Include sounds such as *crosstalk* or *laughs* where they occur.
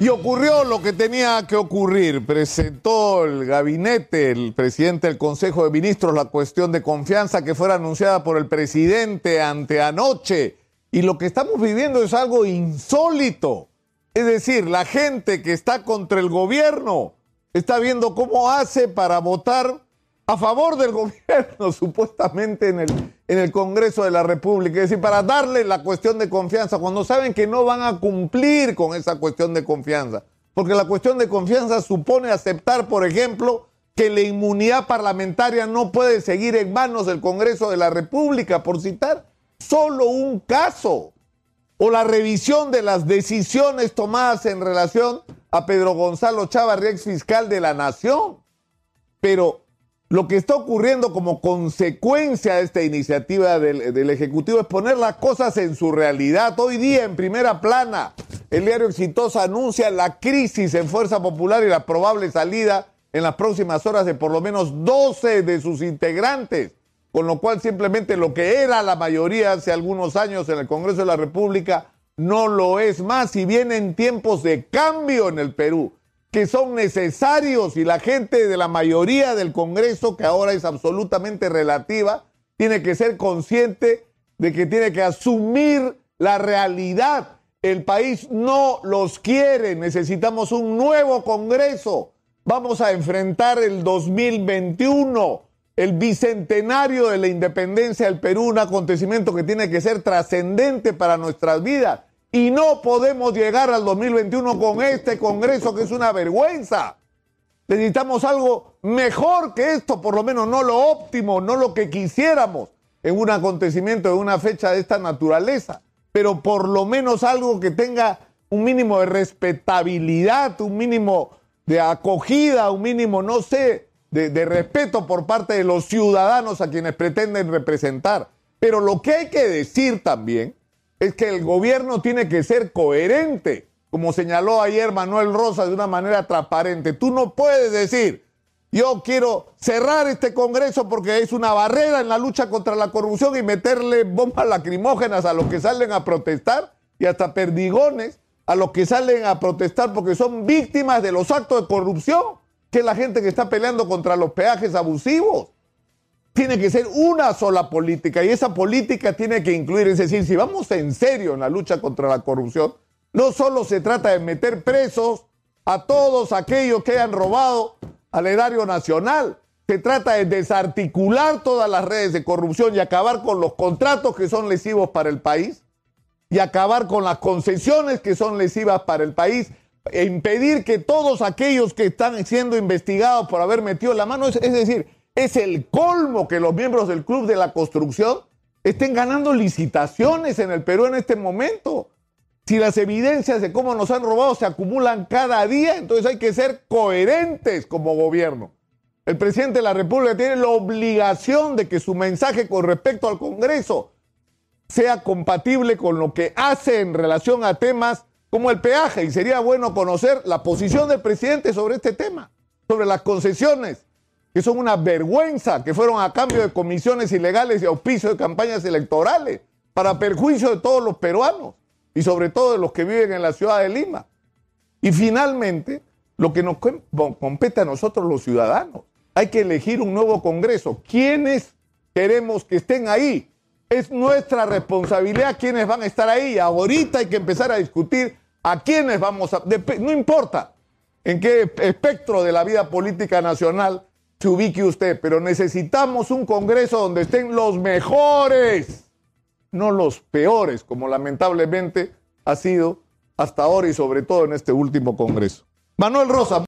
Y ocurrió lo que tenía que ocurrir. Presentó el gabinete, el presidente del Consejo de Ministros, la cuestión de confianza que fuera anunciada por el presidente ante anoche. Y lo que estamos viviendo es algo insólito. Es decir, la gente que está contra el gobierno está viendo cómo hace para votar a favor del *laughs* gobierno, supuestamente en el, en el Congreso de la República, es decir, para darle la cuestión de confianza, cuando saben que no van a cumplir con esa cuestión de confianza. Porque la cuestión de confianza supone aceptar, por ejemplo, que la inmunidad parlamentaria no puede seguir en manos del Congreso de la República, por citar solo un caso. O la revisión de las decisiones tomadas en relación a Pedro Gonzalo Chávez, ex fiscal de la Nación. Pero lo que está ocurriendo como consecuencia de esta iniciativa del, Ejecutivo es poner las cosas en su realidad. Hoy día, en primera plana, el diario Exitosa anuncia la crisis en Fuerza Popular y la probable salida en las próximas horas de por lo menos 12 de sus integrantes, con lo cual simplemente lo que era la mayoría hace algunos años en el Congreso de la República no lo es más y vienen tiempos de cambio en el Perú que son necesarios y la gente de la mayoría del Congreso, que ahora es absolutamente relativa, tiene que ser consciente de que tiene que asumir la realidad. El país no los quiere, necesitamos un nuevo Congreso. Vamos a enfrentar el 2021, el bicentenario de la independencia del Perú, un acontecimiento que tiene que ser trascendente para nuestras vidas. Y no podemos llegar al 2021 con este Congreso que es una vergüenza. Necesitamos algo mejor que esto, por lo menos no lo óptimo, no lo que quisiéramos en un acontecimiento de una fecha de esta naturaleza, pero por lo menos algo que tenga un mínimo de respetabilidad, un mínimo de acogida, un mínimo, no sé, de, de respeto por parte de los ciudadanos a quienes pretenden representar. Pero lo que hay que decir también es que el gobierno tiene que ser coherente, como señaló ayer Manuel Rosa de una manera transparente. Tú no puedes decir, yo quiero cerrar este Congreso porque es una barrera en la lucha contra la corrupción y meterle bombas lacrimógenas a los que salen a protestar y hasta perdigones a los que salen a protestar porque son víctimas de los actos de corrupción, que es la gente que está peleando contra los peajes abusivos tiene que ser una sola política y esa política tiene que incluir, es decir, si vamos en serio en la lucha contra la corrupción, no solo se trata de meter presos a todos aquellos que hayan robado al erario nacional, se trata de desarticular todas las redes de corrupción y acabar con los contratos que son lesivos para el país y acabar con las concesiones que son lesivas para el país e impedir que todos aquellos que están siendo investigados por haber metido la mano, es, es decir, es el colmo que los miembros del Club de la Construcción estén ganando licitaciones en el Perú en este momento. Si las evidencias de cómo nos han robado se acumulan cada día, entonces hay que ser coherentes como gobierno. El presidente de la República tiene la obligación de que su mensaje con respecto al Congreso sea compatible con lo que hace en relación a temas como el peaje. Y sería bueno conocer la posición del presidente sobre este tema, sobre las concesiones que son una vergüenza, que fueron a cambio de comisiones ilegales y auspicio de campañas electorales, para perjuicio de todos los peruanos y sobre todo de los que viven en la ciudad de Lima. Y finalmente, lo que nos compete a nosotros los ciudadanos, hay que elegir un nuevo Congreso. ¿Quiénes queremos que estén ahí? Es nuestra responsabilidad quiénes van a estar ahí. Ahorita hay que empezar a discutir a quiénes vamos a... No importa en qué espectro de la vida política nacional se ubique usted, pero necesitamos un Congreso donde estén los mejores, no los peores, como lamentablemente ha sido hasta ahora y sobre todo en este último Congreso. Manuel Rosa.